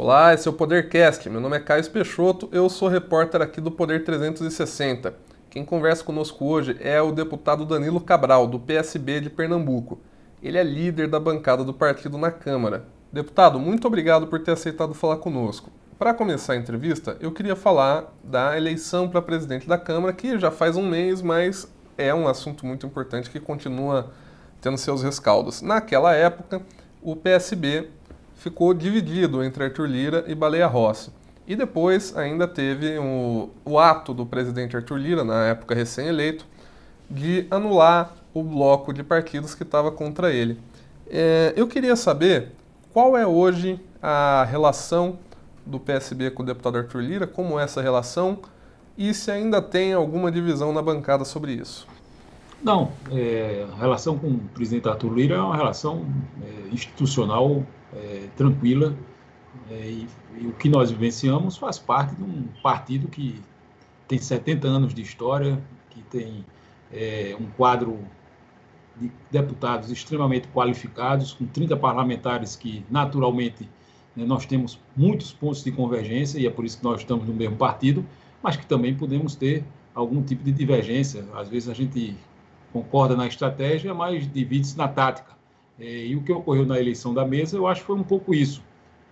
Olá, esse é o Podercast. Meu nome é Caio Peixoto, eu sou repórter aqui do Poder 360. Quem conversa conosco hoje é o deputado Danilo Cabral, do PSB de Pernambuco. Ele é líder da bancada do partido na Câmara. Deputado, muito obrigado por ter aceitado falar conosco. Para começar a entrevista, eu queria falar da eleição para presidente da Câmara, que já faz um mês, mas é um assunto muito importante que continua tendo seus rescaldos. Naquela época, o PSB ficou dividido entre Arthur Lira e Baleia Rossi. E depois ainda teve o, o ato do presidente Arthur Lira, na época recém-eleito, de anular o bloco de partidos que estava contra ele. É, eu queria saber qual é hoje a relação do PSB com o deputado Arthur Lira, como é essa relação e se ainda tem alguma divisão na bancada sobre isso. Não, é, a relação com o presidente Arthur Lira é uma relação é, institucional é, tranquila. É, e, e, o que nós vivenciamos faz parte de um partido que tem 70 anos de história, que tem é, um quadro de deputados extremamente qualificados, com 30 parlamentares que, naturalmente, né, nós temos muitos pontos de convergência, e é por isso que nós estamos no mesmo partido, mas que também podemos ter algum tipo de divergência. Às vezes a gente concorda na estratégia, mas divide-se na tática. É, e o que ocorreu na eleição da mesa, eu acho que foi um pouco isso.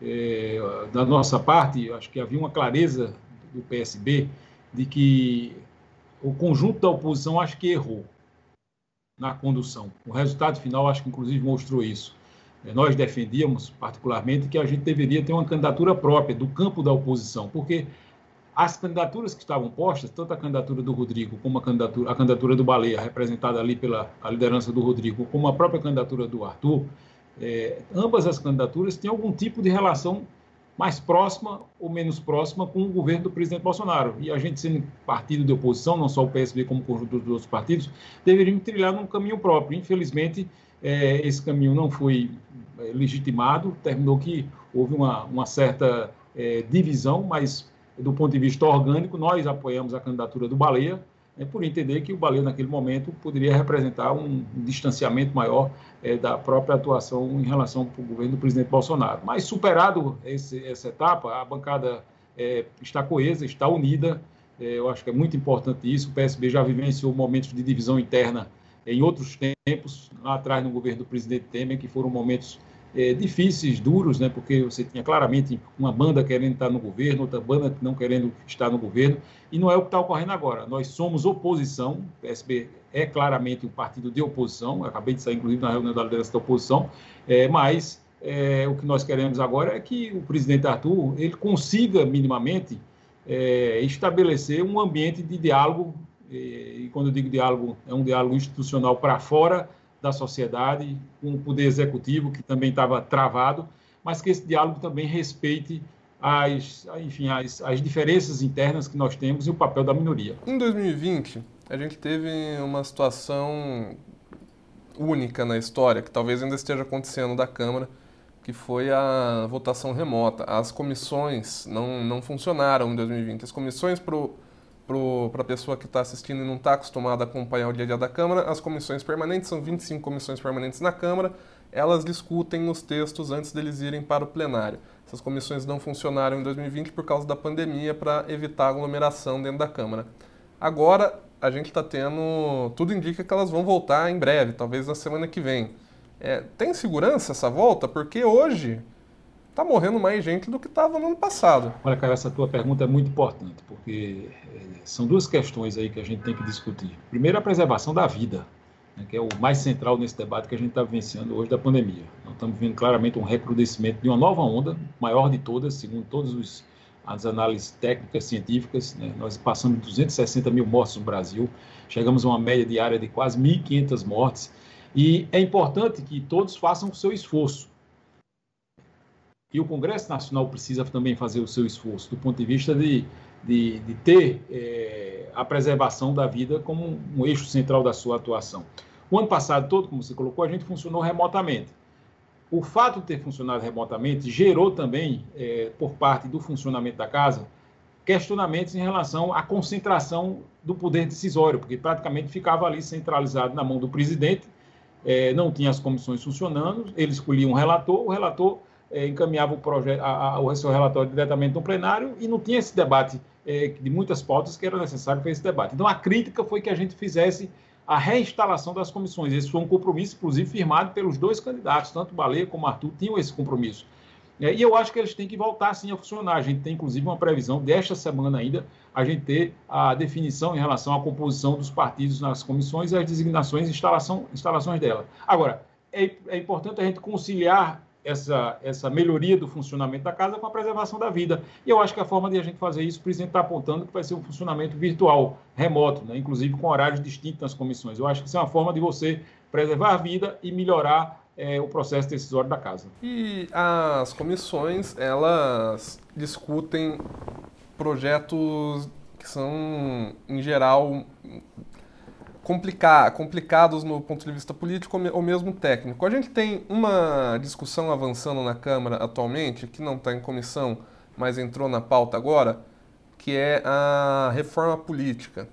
É, da nossa parte, acho que havia uma clareza do PSB de que o conjunto da oposição acho que errou na condução. O resultado final acho que inclusive mostrou isso. É, nós defendíamos particularmente que a gente deveria ter uma candidatura própria do campo da oposição, porque as candidaturas que estavam postas, tanto a candidatura do Rodrigo como a candidatura, a candidatura do Baleia, representada ali pela liderança do Rodrigo, como a própria candidatura do Arthur, é, ambas as candidaturas têm algum tipo de relação mais próxima ou menos próxima com o governo do presidente Bolsonaro. E a gente, sendo partido de oposição, não só o PSB como o conjunto dos outros partidos, deveríamos trilhar num caminho próprio. Infelizmente, é, esse caminho não foi é, legitimado, terminou que houve uma, uma certa é, divisão, mas do ponto de vista orgânico, nós apoiamos a candidatura do Baleia, né, por entender que o Baleia, naquele momento, poderia representar um, distanciamento maior é, da própria atuação em relação ao governo do presidente Bolsonaro. Mas, superado esse, essa etapa, a bancada é, está coesa, está unida. É, eu acho que é muito importante isso. O PSB já vivenciou momentos de divisão interna em outros tempos, lá atrás no governo do presidente Temer, que foram momentos é, difíceis, duros, né, porque você tinha claramente uma banda querendo estar no governo, outra banda não querendo estar no governo, e não é o que está ocorrendo agora. Nós somos oposição, o PSB é claramente um partido de oposição, acabei de sair, inclusive, na reunião da liderança da oposição, é, mas é, o que nós queremos agora é que o presidente Arthur ele consiga minimamente é, estabelecer um ambiente de diálogo, é, e quando eu digo diálogo, é um diálogo institucional para fora da sociedade, com o poder executivo, que também estava travado, mas que esse diálogo também respeite as, enfim, as, as diferenças internas que nós temos e o papel da minoria. Em 2020, a gente teve uma situação única na história, que talvez ainda esteja acontecendo da Câmara, que foi a votação remota. As comissões não, não funcionaram em 2020. As comissões para para a pessoa que está assistindo e não está acostumada a acompanhar o dia a dia da Câmara, as comissões permanentes, são 25 comissões permanentes na Câmara, elas discutem os textos antes deles irem para o plenário. Essas comissões não funcionaram em 2020 por causa da pandemia para evitar aglomeração dentro da Câmara. Agora, a gente está tendo. Tudo indica que elas vão voltar em breve, talvez na semana que vem. É, tem segurança essa volta? Porque hoje está morrendo mais gente do que estava no ano passado. Olha, cara, essa tua pergunta é muito importante, porque é, são duas questões aí que a gente tem que discutir. Primeiro, a preservação da vida, né, que é o mais central nesse debate que a gente está vivenciando hoje da pandemia. Nós estamos vendo claramente um recrudescimento de uma nova onda, maior de todas, segundo todas as análises técnicas, científicas. Né? Nós passamos de 260 mil mortes no Brasil, chegamos a uma média diária de quase 1.500 mortes, e é importante que todos façam o seu esforço e o Congresso Nacional precisa também fazer o seu esforço, do ponto de vista de, de, de ter é, a preservação da vida como um eixo central da sua atuação. O ano passado todo, como você colocou, a gente funcionou remotamente. O fato de ter funcionado remotamente gerou também, é, por parte do funcionamento da casa, questionamentos em relação à concentração do poder decisório, porque praticamente ficava ali centralizado na mão do presidente, é, não tinha as comissões funcionando, ele escolhia um relator, o relator é, encaminhava o, projeto, a, a, o seu relatório diretamente no plenário e não tinha esse debate é, de muitas pautas que era necessário para esse debate. Então, a crítica foi que a gente fizesse a reinstalação das comissões. Esse foi um compromisso, inclusive, firmado pelos dois candidatos, tanto Baleia como Arthur tinham esse compromisso. É, e eu acho que eles têm que voltar sim a funcionar. A gente tem, inclusive, uma previsão desta semana ainda, a gente ter a definição em relação à composição dos partidos nas comissões e as designações e instalação, instalações dela. Agora, é, é importante a gente conciliar essa, essa melhoria do funcionamento da casa com a preservação da vida. E eu acho que a forma de a gente fazer isso, o presidente está apontando que vai ser um funcionamento virtual, remoto, né? inclusive com horários distintos nas comissões. Eu acho que isso é uma forma de você preservar a vida e melhorar é, o processo decisório da casa. E as comissões, elas discutem projetos que são, em geral, complicar, complicados no ponto de vista político ou mesmo técnico. A gente tem uma discussão avançando na Câmara atualmente, que não está em comissão, mas entrou na pauta agora, que é a reforma política,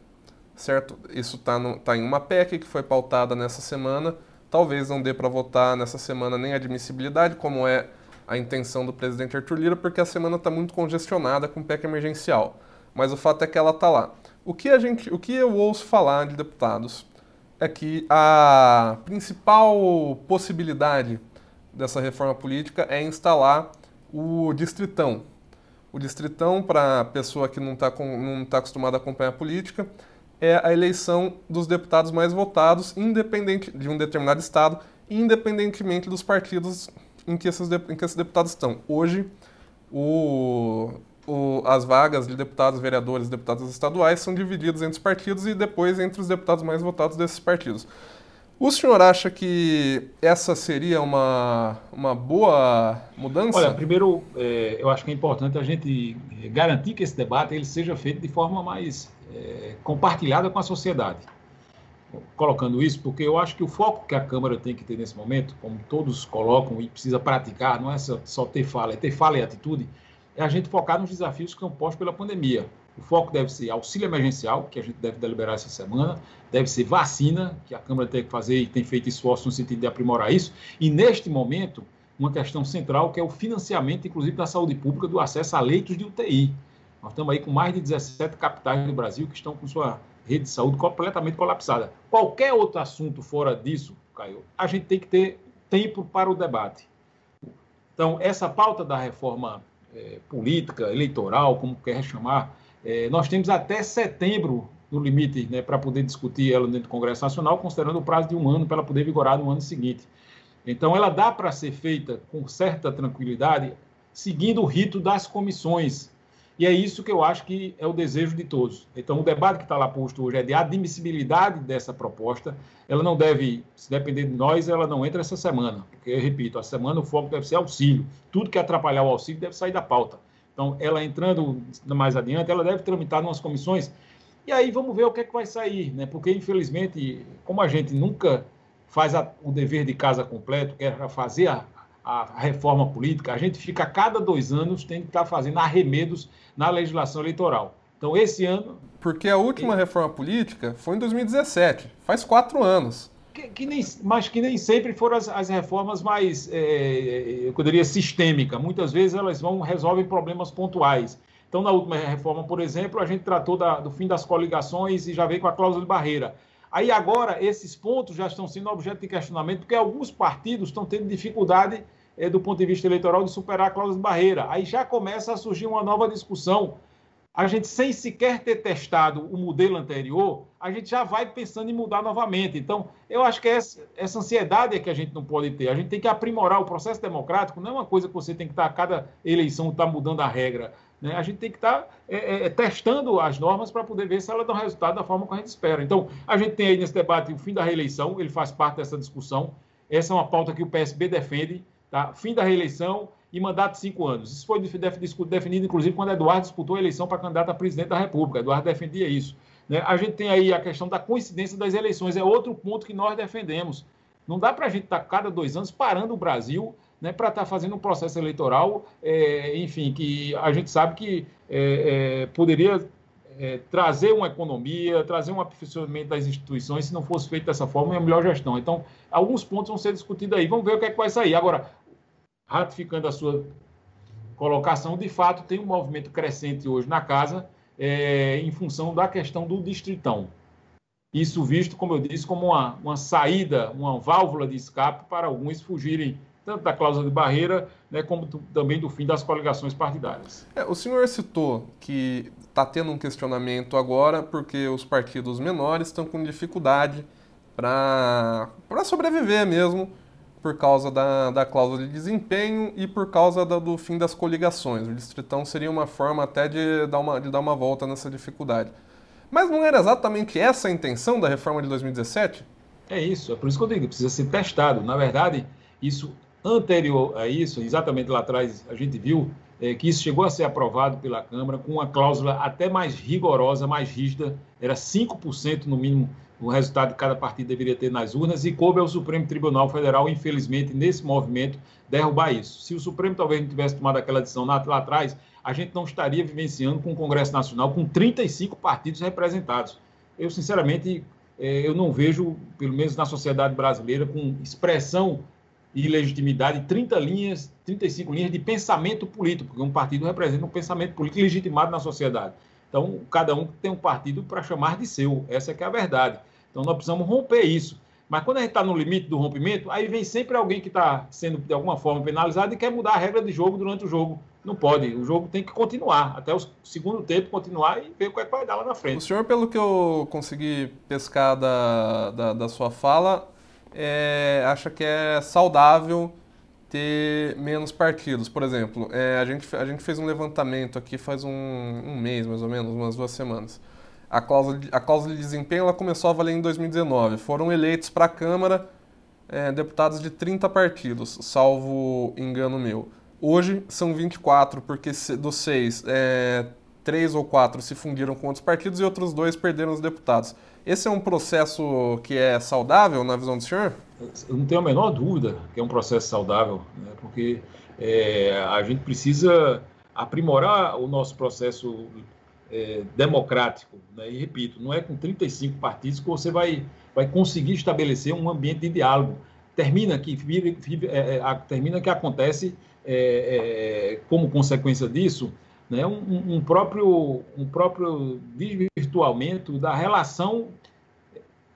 certo? Isso está tá em uma PEC que foi pautada nessa semana. Talvez não dê para votar nessa semana nem admissibilidade, como é a intenção do presidente Arthur Lira, porque a semana está muito congestionada com PEC emergencial. Mas o fato é que ela está lá. O que, a gente, o que eu ouço falar de deputados é que a principal possibilidade dessa reforma política é instalar o distritão. O distritão, para a pessoa que não está não tá acostumada a acompanhar a política, é a eleição dos deputados mais votados independente de um determinado estado, independentemente dos partidos em que esses, em que esses deputados estão. Hoje, o, o, as vagas de deputados, vereadores, deputados estaduais são divididas entre os partidos e depois entre os deputados mais votados desses partidos. O senhor acha que essa seria uma, uma boa mudança? Olha, primeiro, é, eu acho que é importante a gente garantir que esse debate ele seja feito de forma mais é, compartilhada com a sociedade. Colocando isso, porque eu acho que o foco que a Câmara tem que ter nesse momento, como todos colocam e precisa praticar, não é só ter fala, é ter fala e atitude, é a gente focar nos desafios que são postos pela pandemia. O foco deve ser auxílio emergencial, que a gente deve deliberar essa semana, deve ser vacina, que a Câmara tem que fazer e tem feito esforço no sentido de aprimorar isso, e neste momento, uma questão central que é o financiamento, inclusive, da saúde pública, do acesso a leitos de UTI. Nós estamos aí com mais de 17 capitais do Brasil que estão com sua rede de saúde completamente colapsada. Qualquer outro assunto fora disso, Caio, a gente tem que ter tempo para o debate. Então, essa pauta da reforma é, política, eleitoral, como quer chamar, é, nós temos até setembro no limite né, para poder discutir ela dentro do Congresso Nacional, considerando o prazo de um ano para ela poder vigorar no ano seguinte. Então, ela dá para ser feita com certa tranquilidade, seguindo o rito das comissões. E é isso que eu acho que é o desejo de todos. Então, o debate que está lá posto hoje é de admissibilidade dessa proposta. Ela não deve, se depender de nós, ela não entra essa semana. Porque, eu repito, a semana o foco deve ser auxílio. Tudo que atrapalhar o auxílio deve sair da pauta. Então, ela entrando mais adiante, ela deve tramitar nas comissões. E aí vamos ver o que é que vai sair, né? Porque, infelizmente, como a gente nunca faz a, o dever de casa completo, quer fazer a, a reforma política, a gente fica a cada dois anos tem que estar fazendo arremedos na legislação eleitoral. Então, esse ano. Porque a última reforma política foi em 2017, faz quatro anos. Que, que nem, mas que nem sempre foram as, as reformas mais, é, eu poderia sistêmica. Muitas vezes elas vão resolvem problemas pontuais. Então, na última reforma, por exemplo, a gente tratou da, do fim das coligações e já veio com a cláusula de barreira. Aí agora esses pontos já estão sendo objeto de questionamento, porque alguns partidos estão tendo dificuldade é, do ponto de vista eleitoral de superar a cláusula de barreira. Aí já começa a surgir uma nova discussão. A gente, sem sequer ter testado o modelo anterior, a gente já vai pensando em mudar novamente. Então, eu acho que essa, essa ansiedade é que a gente não pode ter. A gente tem que aprimorar o processo democrático, não é uma coisa que você tem que estar, a cada eleição, estar tá mudando a regra. Né? A gente tem que estar tá, é, é, testando as normas para poder ver se elas dão resultado da forma que a gente espera. Então, a gente tem aí nesse debate o fim da reeleição, ele faz parte dessa discussão. Essa é uma pauta que o PSB defende Tá? Fim da reeleição e mandato de cinco anos. Isso foi definido, inclusive, quando Eduardo disputou a eleição para candidato a presidente da República. Eduardo defendia isso. Né? A gente tem aí a questão da coincidência das eleições, é outro ponto que nós defendemos. Não dá para a gente estar tá, cada dois anos parando o Brasil né, para estar tá fazendo um processo eleitoral, é, enfim, que a gente sabe que é, é, poderia é, trazer uma economia, trazer um aperfeiçoamento das instituições, se não fosse feito dessa forma, é a melhor gestão. Então, alguns pontos vão ser discutidos aí. Vamos ver o que é que vai sair. Agora, ratificando a sua colocação, de fato tem um movimento crescente hoje na casa é, em função da questão do distritão. Isso visto, como eu disse, como uma, uma saída, uma válvula de escape para alguns fugirem tanto da cláusula de barreira, né, como do, também do fim das coligações partidárias. É, o senhor citou que está tendo um questionamento agora porque os partidos menores estão com dificuldade para sobreviver mesmo por causa da, da cláusula de desempenho e por causa da, do fim das coligações. O distritão seria uma forma até de dar uma, de dar uma volta nessa dificuldade. Mas não era exatamente essa a intenção da reforma de 2017? É isso, é por isso que eu digo, precisa ser testado. Na verdade, isso Anterior a isso, exatamente lá atrás, a gente viu é, que isso chegou a ser aprovado pela Câmara com uma cláusula até mais rigorosa, mais rígida, era 5% no mínimo o resultado que cada partido deveria ter nas urnas, e coube ao Supremo Tribunal Federal, infelizmente, nesse movimento, derrubar isso. Se o Supremo talvez não tivesse tomado aquela decisão lá, lá atrás, a gente não estaria vivenciando com o Congresso Nacional com 35 partidos representados. Eu, sinceramente, é, eu não vejo, pelo menos na sociedade brasileira, com expressão e legitimidade 30 linhas, 35 linhas de pensamento político, porque um partido representa um pensamento político legitimado na sociedade. Então, cada um tem um partido para chamar de seu, essa é que é a verdade. Então, nós precisamos romper isso. Mas quando a gente está no limite do rompimento, aí vem sempre alguém que está sendo, de alguma forma, penalizado e quer mudar a regra de jogo durante o jogo. Não pode. O jogo tem que continuar, até o segundo tempo continuar e ver o que, é que vai dar lá na frente. O senhor, pelo que eu consegui pescar da, da, da sua fala, é, acha que é saudável ter menos partidos. Por exemplo, é, a, gente, a gente fez um levantamento aqui faz um, um mês, mais ou menos, umas duas semanas. A cláusula, de, a cláusula de desempenho ela começou a valer em 2019. Foram eleitos para a Câmara é, deputados de 30 partidos, salvo engano meu. Hoje são 24, porque dos seis, é, três ou quatro se fundiram com outros partidos e outros dois perderam os deputados. Esse é um processo que é saudável na visão do senhor? Eu não tenho a menor dúvida que é um processo saudável, né? porque é, a gente precisa aprimorar o nosso processo é, democrático. Né? E repito, não é com 35 partidos que você vai, vai conseguir estabelecer um ambiente de diálogo. Termina que, é, é termina que acontece é, é, como consequência disso né, um, um, próprio, um próprio desvirtuamento da relação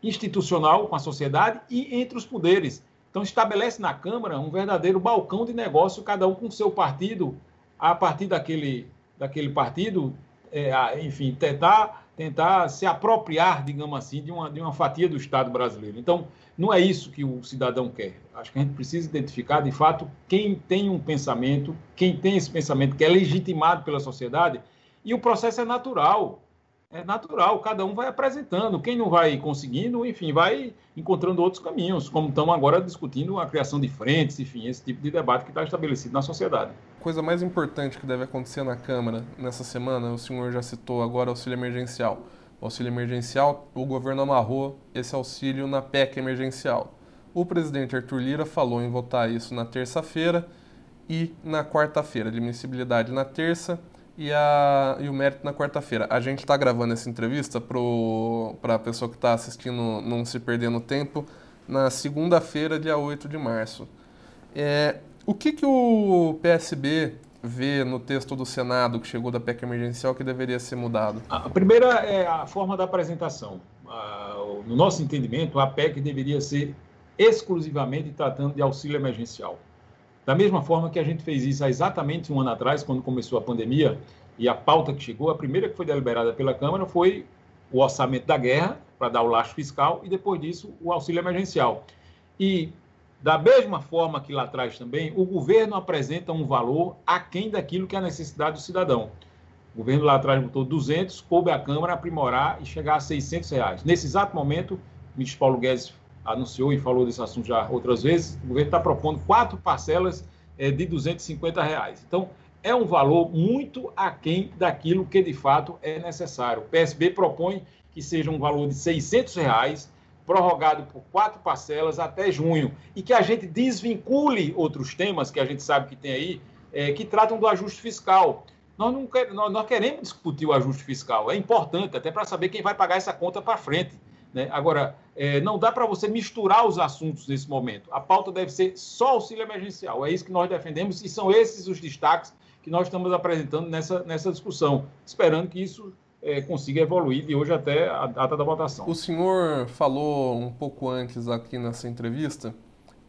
institucional com a sociedade e entre os poderes. Então, estabelece na Câmara um verdadeiro balcão de negócio, cada um com seu partido, a partir daquele, daquele partido, é, enfim, tentar, tentar se apropriar, digamos assim, de uma, de uma fatia do Estado brasileiro. Então, não é isso que o cidadão quer. Acho que a gente precisa identificar, de fato, quem tem um pensamento, quem tem esse pensamento que é legitimado pela sociedade, e o processo é natural. É natural, cada um vai apresentando. Quem não vai conseguindo, enfim, vai encontrando outros caminhos, como estamos agora discutindo a criação de frentes, enfim, esse tipo de debate que está estabelecido na sociedade. Coisa mais importante que deve acontecer na Câmara nessa semana, o senhor já citou agora, auxílio emergencial auxílio emergencial, o governo amarrou esse auxílio na PEC emergencial. O presidente Arthur Lira falou em votar isso na terça-feira e na quarta-feira, admissibilidade na terça e, a, e o mérito na quarta-feira. A gente está gravando essa entrevista para a pessoa que está assistindo não se perder no tempo, na segunda-feira, dia 8 de março. É, o que, que o PSB vê no texto do Senado que chegou da PEC emergencial que deveria ser mudado? A primeira é a forma da apresentação. No nosso entendimento, a PEC deveria ser exclusivamente tratando de auxílio emergencial. Da mesma forma que a gente fez isso há exatamente um ano atrás, quando começou a pandemia, e a pauta que chegou, a primeira que foi deliberada pela Câmara foi o orçamento da guerra, para dar o laço fiscal, e depois disso o auxílio emergencial. E da mesma forma que lá atrás também, o governo apresenta um valor aquém daquilo que é a necessidade do cidadão. O governo lá atrás botou 200, coube a Câmara aprimorar e chegar a 600 reais. Nesse exato momento, o ministro Paulo Guedes anunciou e falou desse assunto já outras vezes, o governo está propondo quatro parcelas é, de 250 reais. Então, é um valor muito aquém daquilo que de fato é necessário. O PSB propõe que seja um valor de 600 reais, prorrogado por quatro parcelas até junho, e que a gente desvincule outros temas que a gente sabe que tem aí, é, que tratam do ajuste fiscal. Nós, não queremos discutir o ajuste fiscal, é importante, até para saber quem vai pagar essa conta para frente. Né? Agora, é, não dá para você misturar os assuntos nesse momento. A pauta deve ser só auxílio emergencial. É isso que nós defendemos e são esses os destaques que nós estamos apresentando nessa, nessa discussão, esperando que isso é, consiga evoluir de hoje até a data da votação. O senhor falou um pouco antes aqui nessa entrevista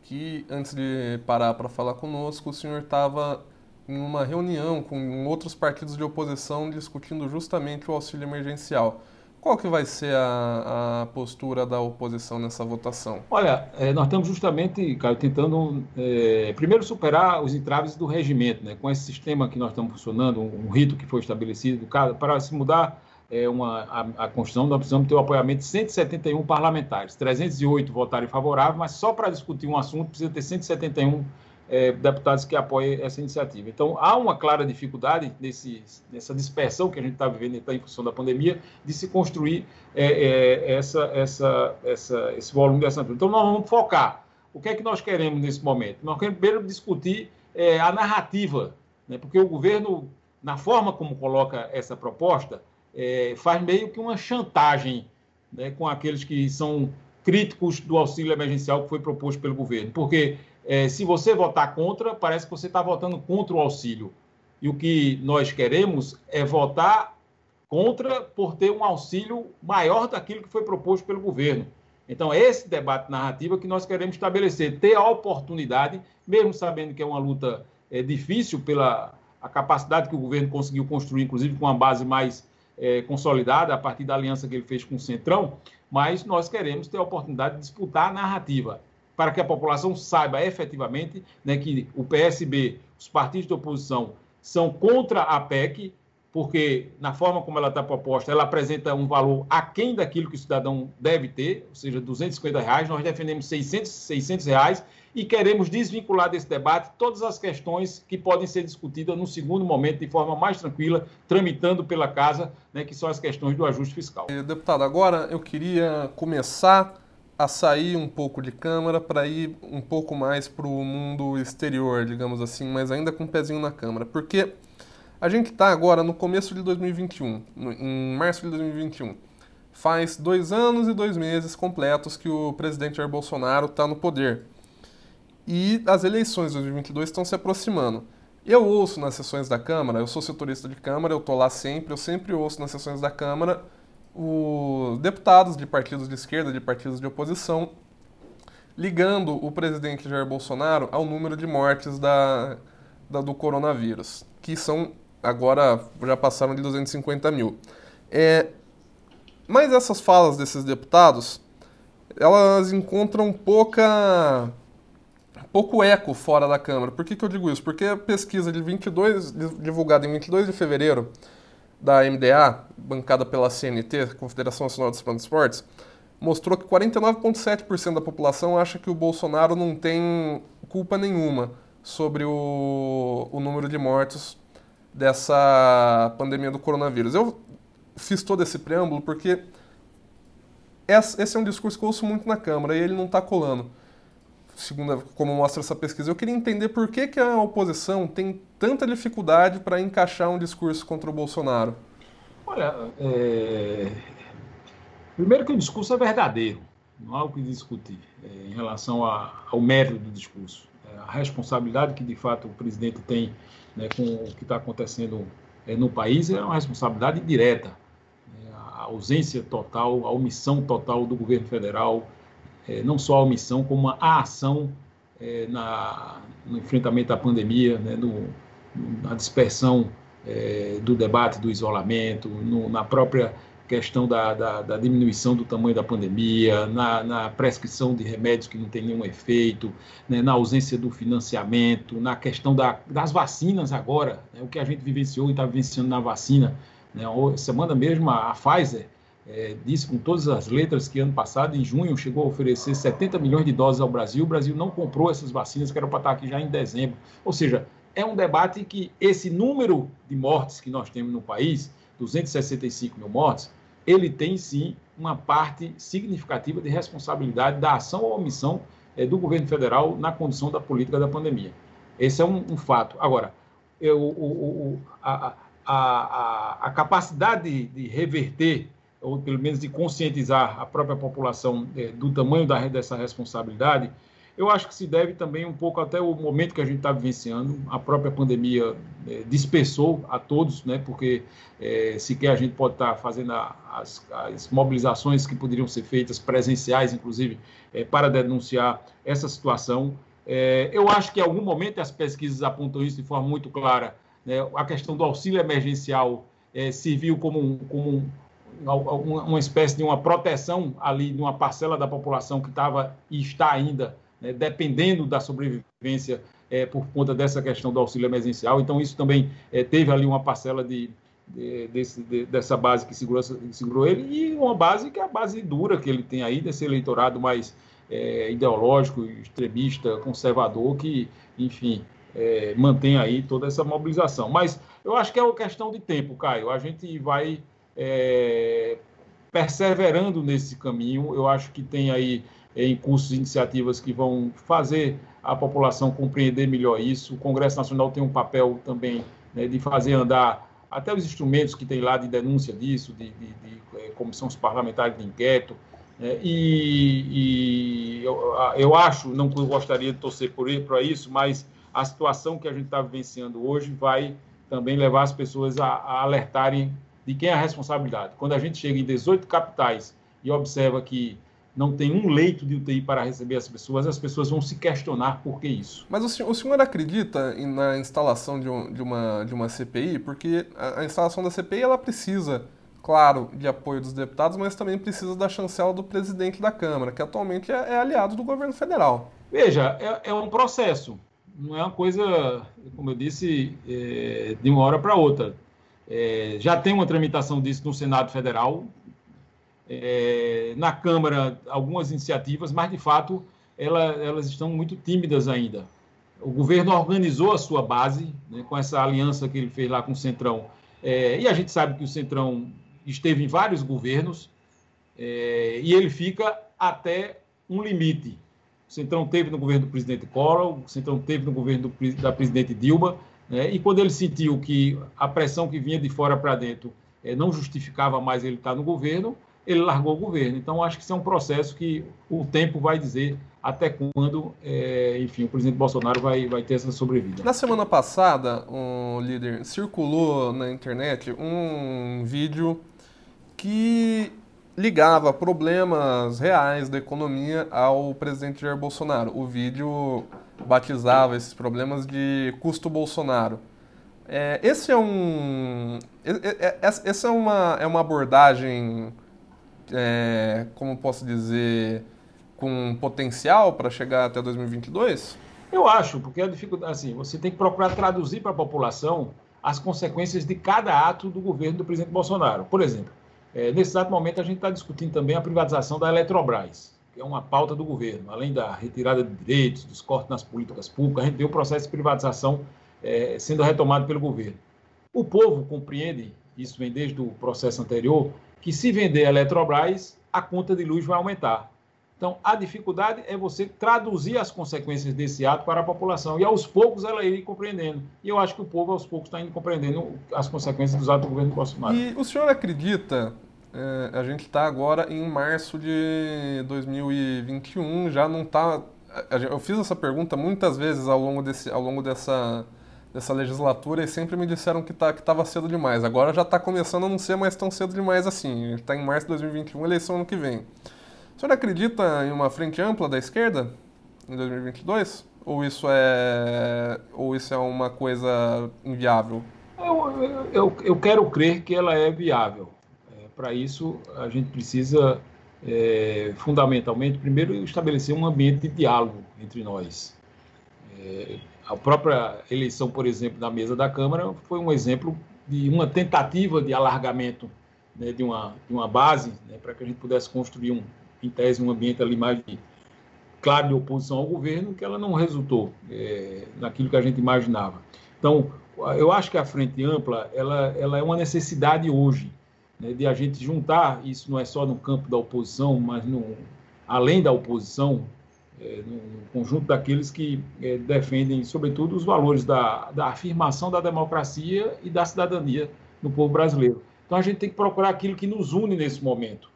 que, antes de parar para falar conosco, o senhor estava em uma reunião com outros partidos de oposição discutindo justamente o auxílio emergencial. Qual que vai ser a, a postura da oposição nessa votação? Olha, é, nós estamos justamente, Caio, tentando é, primeiro superar os entraves do regimento, né? com esse sistema que nós estamos funcionando, um, um rito que foi estabelecido, para se mudar é, uma, a, a Constituição, nós precisamos ter o apoiamento de 171 parlamentares, 308 votarem favorável, mas só para discutir um assunto precisa ter 171 é, deputados que apoiem essa iniciativa. Então, há uma clara dificuldade nesse, nessa dispersão que a gente está vivendo tá, em função da pandemia, de se construir é, é, essa, essa, essa, esse volume dessa Então, nós vamos focar. O que é que nós queremos nesse momento? Nós queremos primeiro discutir é, a narrativa, né? porque o governo, na forma como coloca essa proposta, é, faz meio que uma chantagem né, com aqueles que são críticos do auxílio emergencial que foi proposto pelo governo. Porque é, se você votar contra, parece que você está votando contra o auxílio. E o que nós queremos é votar contra por ter um auxílio maior daquilo que foi proposto pelo governo. Então, é esse debate narrativa que nós queremos estabelecer, ter a oportunidade, mesmo sabendo que é uma luta é, difícil pela a capacidade que o governo conseguiu construir, inclusive com uma base mais é, consolidada a partir da aliança que ele fez com o Centrão, mas nós queremos ter a oportunidade de disputar a narrativa para que a população saiba efetivamente né, que o PSB, os partidos de oposição, são contra a PEC, porque na forma como ela está proposta, ela apresenta um valor aquém daquilo que o cidadão deve ter, ou seja, 250 reais. Nós defendemos 600, 600 reais e queremos desvincular desse debate todas as questões que podem ser discutidas no segundo momento, de forma mais tranquila, tramitando pela casa, né, que são as questões do ajuste fiscal. Deputado, agora eu queria começar a sair um pouco de Câmara para ir um pouco mais para o mundo exterior, digamos assim, mas ainda com um pezinho na Câmara. Porque a gente está agora no começo de 2021, em março de 2021. Faz dois anos e dois meses completos que o presidente Jair Bolsonaro está no poder. E as eleições de 2022 estão se aproximando. Eu ouço nas sessões da Câmara, eu sou setorista de Câmara, eu estou lá sempre, eu sempre ouço nas sessões da Câmara os deputados de partidos de esquerda, de partidos de oposição, ligando o presidente Jair Bolsonaro ao número de mortes da, da, do coronavírus, que são agora já passaram de 250 mil. É, mas essas falas desses deputados, elas encontram pouca pouco eco fora da Câmara. Por que, que eu digo isso? Porque a pesquisa de 22, divulgada em 22 de fevereiro, da MDA, bancada pela CNT, Confederação Nacional dos Esportes, mostrou que 49,7% da população acha que o Bolsonaro não tem culpa nenhuma sobre o, o número de mortos dessa pandemia do coronavírus. Eu fiz todo esse preâmbulo porque esse é um discurso que eu ouço muito na Câmara e ele não está colando segundo como mostra essa pesquisa. Eu queria entender por que, que a oposição tem tanta dificuldade para encaixar um discurso contra o Bolsonaro. Olha, é... primeiro que o discurso é verdadeiro, não há o que discutir é, em relação a, ao mérito do discurso. É, a responsabilidade que de fato o presidente tem né, com o que está acontecendo é, no país é uma responsabilidade direta. Né, a ausência total, a omissão total do governo federal é, não só a omissão, como a ação é, na, no enfrentamento da pandemia, né, no, na dispersão é, do debate do isolamento, no, na própria questão da, da, da, diminuição do tamanho da pandemia, na, na, prescrição de remédios que não tem nenhum efeito, né, na ausência do financiamento, na questão da, das vacinas agora, né, o que a gente vivenciou e está vivenciando na vacina. Né, semana mesmo a, a Pfizer é, disse com todas as letras que ano passado, em junho, chegou a oferecer 70 milhões de doses ao Brasil. O Brasil não comprou essas vacinas, que eram para estar aqui já em dezembro. Ou seja, é um debate que esse número de mortes que nós temos no país, 265 mil mortes, ele tem sim uma parte significativa de responsabilidade da ação ou omissão é, do governo federal na condução da política da pandemia. Esse é um, um fato. Agora, eu, o, o, a, a, a, a capacidade de, de reverter ou pelo menos de conscientizar a própria população é, do tamanho da, dessa responsabilidade, eu acho que se deve também um pouco até o momento que a gente está vivenciando. A própria pandemia é, dispersou a todos, né, porque é, sequer a gente pode estar tá fazendo a, as, as, mobilizações que poderiam ser feitas, presenciais, inclusive, é, para denunciar essa situação. É, eu acho que em algum momento as pesquisas apontam isso de forma muito clara. Né, a questão do auxílio emergencial é, serviu como, um, como um, uma espécie de uma proteção ali de uma parcela da população que estava e está ainda né, dependendo da sobrevivência é, por conta dessa questão do auxílio emergencial. Então, isso também é, teve ali uma parcela de, de, desse, de, dessa base que segurou, segurou ele e uma base que é a base dura que ele tem aí, desse eleitorado mais é, ideológico, extremista, conservador, que, enfim, é, mantém aí toda essa mobilização. Mas eu acho que é uma questão de tempo, Caio. A gente vai é, perseverando nesse caminho. Eu acho que tem aí em cursos iniciativas que vão fazer a população compreender melhor isso. O Congresso Nacional tem um papel também né, de fazer andar até os instrumentos que tem lá de denúncia disso, de, de, de é, comissões parlamentares de inquérito. Né, e, e eu, eu, acho, não gostaria de torcer por isso, mas a situação que a gente está vivenciando hoje vai também levar as pessoas a, a alertarem de quem é a responsabilidade. Quando a gente chega em 18 capitais e observa que não tem um leito de UTI para receber as pessoas, as pessoas vão se questionar por que isso. Mas o senhor, o senhor acredita na instalação de, um, de, uma, de uma CPI? Porque a, a, instalação da CPI ela precisa, claro, de apoio dos deputados, mas também precisa da chancela do presidente da Câmara, que atualmente é, é aliado do governo federal. Veja, é, é, um processo, não é uma coisa, como eu disse, é, de uma hora para outra. É, já tem uma tramitação disso no Senado Federal, é, na Câmara algumas iniciativas, mas de fato ela, elas estão muito tímidas ainda. O governo organizou a sua base né, com essa aliança que ele fez lá com o Centrão. É, e a gente sabe que o Centrão esteve em vários governos é, e ele fica até um limite. O Centrão teve no governo do presidente Collor, o Centrão teve no governo do, da presidente Dilma, né, e quando ele sentiu que a pressão que vinha de fora para dentro é, não justificava mais ele estar no governo, ele largou o governo. Então, acho que isso é um processo que o tempo vai dizer até quando, é, enfim, o presidente Bolsonaro vai, vai ter essa sobrevida. Na semana passada, um líder circulou na internet um vídeo que ligava problemas reais da economia ao presidente Jair Bolsonaro. O vídeo batizava esses problemas de custo Bolsonaro. É, esse é um, essa é uma, é uma abordagem é, como posso dizer, com potencial para chegar até 2022? Eu acho, porque a dificuldade, assim, você tem que procurar traduzir para a população as consequências de cada ato do governo do presidente Bolsonaro. Por exemplo, é, nesse exato momento a gente está discutindo também a privatização da Eletrobras, que é uma pauta do governo. Além da retirada de direitos, dos cortes nas políticas públicas, a gente vê o processo de privatização é, sendo retomado pelo governo. O povo compreende, isso vem desde o processo anterior, que se vender a Eletrobras, a conta de luz vai aumentar. Então, a dificuldade é você traduzir as consequências desse ato para a população. E aos poucos ela ir compreendendo. E eu acho que o povo aos poucos está indo compreendendo as consequências dos atos do governo Bolsonaro. E o senhor acredita, é, a gente está agora em março de 2021, já não está. Eu fiz essa pergunta muitas vezes ao longo, desse, ao longo dessa, dessa legislatura e sempre me disseram que tá, estava cedo demais. Agora já está começando a não ser mais tão cedo demais assim. Está em março de 2021, eleição ano que vem. O senhor acredita em uma frente ampla da esquerda em 2022? Ou isso é, ou isso é uma coisa inviável? Eu, eu, eu quero crer que ela é viável. Para isso, a gente precisa, é, fundamentalmente, primeiro estabelecer um ambiente de diálogo entre nós. É, a própria eleição, por exemplo, da mesa da Câmara foi um exemplo de uma tentativa de alargamento né, de, uma, de uma base né, para que a gente pudesse construir, um, em tese, um ambiente ali mais de, claro de oposição ao governo, que ela não resultou é, naquilo que a gente imaginava. Então, eu acho que a frente ampla ela, ela é uma necessidade hoje né, de a gente juntar, isso não é só no campo da oposição, mas no, além da oposição, é, no conjunto daqueles que é, defendem, sobretudo, os valores da, da afirmação da democracia e da cidadania no povo brasileiro. Então a gente tem que procurar aquilo que nos une nesse momento.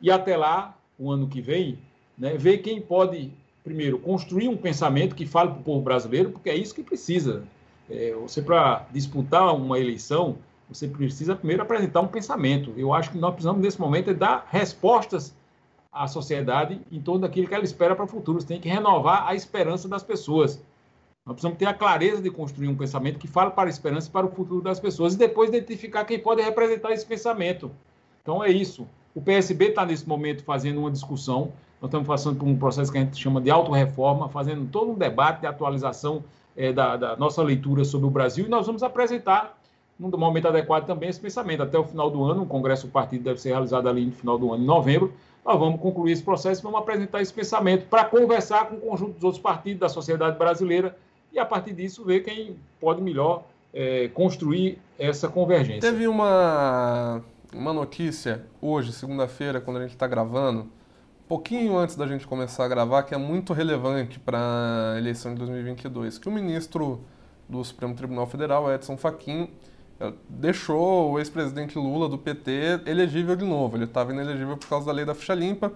E até lá, o ano que vem, né, ver quem pode, primeiro, construir um pensamento que fale para o povo brasileiro, porque é isso que precisa. É, você, para disputar uma eleição, você precisa primeiro apresentar um pensamento. Eu acho que nós precisamos, nesse momento, é dar respostas à sociedade em torno daquilo que ela espera para o futuro. Você tem que renovar a esperança das pessoas. Nós precisamos ter a clareza de construir um pensamento que fale para a esperança e para o futuro das pessoas e depois identificar quem pode representar esse pensamento. Então é isso. O PSB está nesse momento fazendo uma discussão. Nós estamos passando por um processo que a gente chama de autorreforma, fazendo todo um debate de atualização é, da, da, nossa leitura sobre o Brasil e nós vamos apresentar, num momento adequado também, esse pensamento. Até o final do ano, o Congresso do Partido deve ser realizado ali no final do ano, em novembro. Nós vamos concluir esse processo e vamos apresentar esse pensamento para conversar com o conjunto dos outros partidos da sociedade brasileira e, a partir disso, ver quem pode melhor é, construir essa convergência. Teve uma, uma notícia hoje, segunda-feira, quando a gente está gravando, pouquinho antes da gente começar a gravar, que é muito relevante para a eleição de 2022, que o ministro do Supremo Tribunal Federal, Edson Fachin, deixou o ex-presidente Lula do PT elegível de novo. Ele estava inelegível por causa da lei da ficha limpa.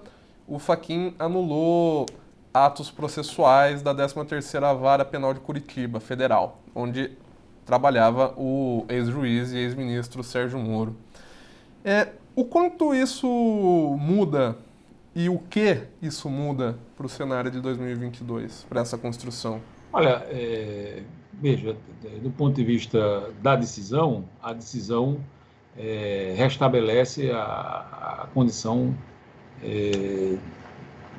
O Fachin anulou atos processuais da 13ª Vara Penal de Curitiba, federal, onde trabalhava o ex-juiz e ex-ministro Sérgio Moro. É, o quanto isso muda e o que isso muda para o cenário de 2022, para essa construção? Olha, é, veja, do ponto de vista da decisão, a decisão é, restabelece a, a condição é,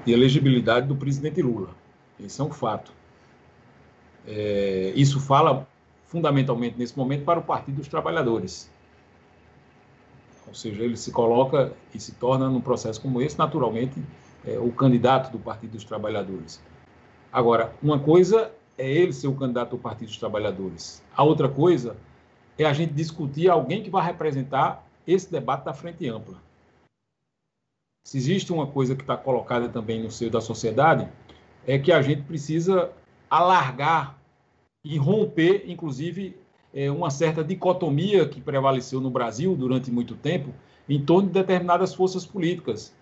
de elegibilidade do presidente Lula. Isso é um fato. É, isso fala fundamentalmente nesse momento para o Partido dos Trabalhadores. Ou seja, ele se coloca e se torna, num processo como esse, naturalmente, é, o candidato do Partido dos Trabalhadores. Agora, uma coisa é ele ser o candidato do Partido dos Trabalhadores. A outra coisa é a gente discutir alguém que vai representar esse debate da frente ampla. Se existe uma coisa que está colocada também no seio da sociedade, é que a gente precisa alargar e romper, inclusive, é, uma certa dicotomia que prevaleceu no Brasil durante muito tempo em torno de determinadas forças políticas.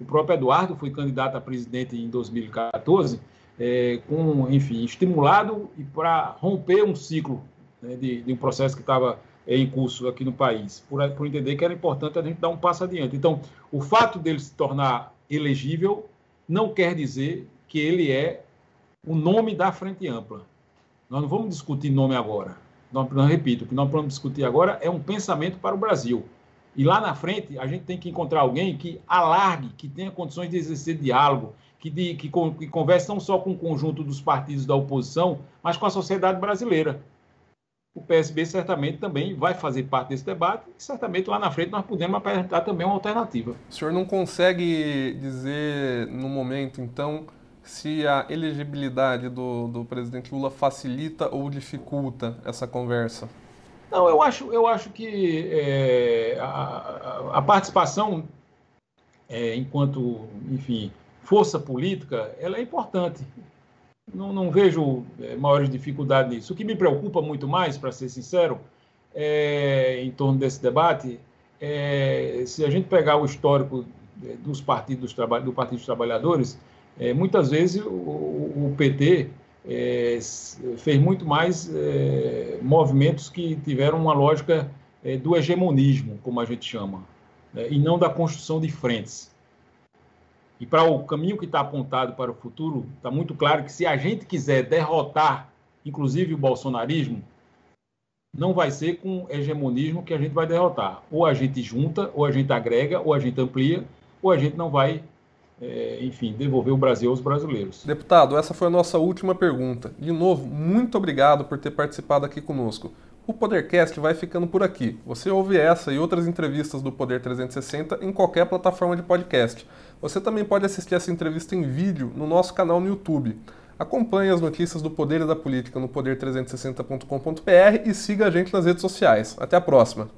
O próprio Eduardo foi candidato a presidente em 2014, é, com, enfim, estimulado e para romper um ciclo né, de, de, um processo que estava em curso aqui no país, por, por entender que era importante a gente dar um passo adiante. Então, o fato dele se tornar elegível não quer dizer que ele é o nome da frente ampla. Nós não vamos discutir nome agora. Não repito, o que nós vamos discutir agora é um pensamento para o Brasil. E lá na frente, a gente tem que encontrar alguém que alargue, que tenha condições de exercer diálogo, que, de, que, que converse não só com o conjunto dos partidos da oposição, mas com a sociedade brasileira o PSB certamente também vai fazer parte desse debate e certamente lá na frente nós podemos apresentar também uma alternativa. O senhor não consegue dizer no momento, então, se a elegibilidade do, do presidente Lula facilita ou dificulta essa conversa? Não, eu acho, eu acho que é, a, a, participação, é, enquanto, enfim, força política, ela é importante não, não vejo é, maiores dificuldades nisso. O que me preocupa muito mais, para ser sincero, é, em torno desse debate, é, se a gente pegar o histórico é, dos partidos do Partido dos Trabalhadores, é, muitas vezes o, o PT é, fez muito mais movimentos que tiveram uma lógica do hegemonismo, como a gente chama, né, e não da construção de frentes. E para o caminho que está apontado para o futuro, está muito claro que se a gente quiser derrotar, inclusive o bolsonarismo, não vai ser com hegemonismo que a gente vai derrotar. Ou a gente junta, ou a gente agrega, ou a gente amplia, ou a gente não vai, é, enfim, devolver o Brasil aos brasileiros. Deputado, essa foi a nossa última pergunta. De novo, muito obrigado por ter participado aqui conosco. O Podercast vai ficando por aqui. Você ouve essa e outras entrevistas do Poder 360 em qualquer plataforma de podcast. Você também pode assistir essa entrevista em vídeo no nosso canal no YouTube. Acompanhe as notícias do Poder e da Política no poder360.com.br e siga a gente nas redes sociais. Até a próxima!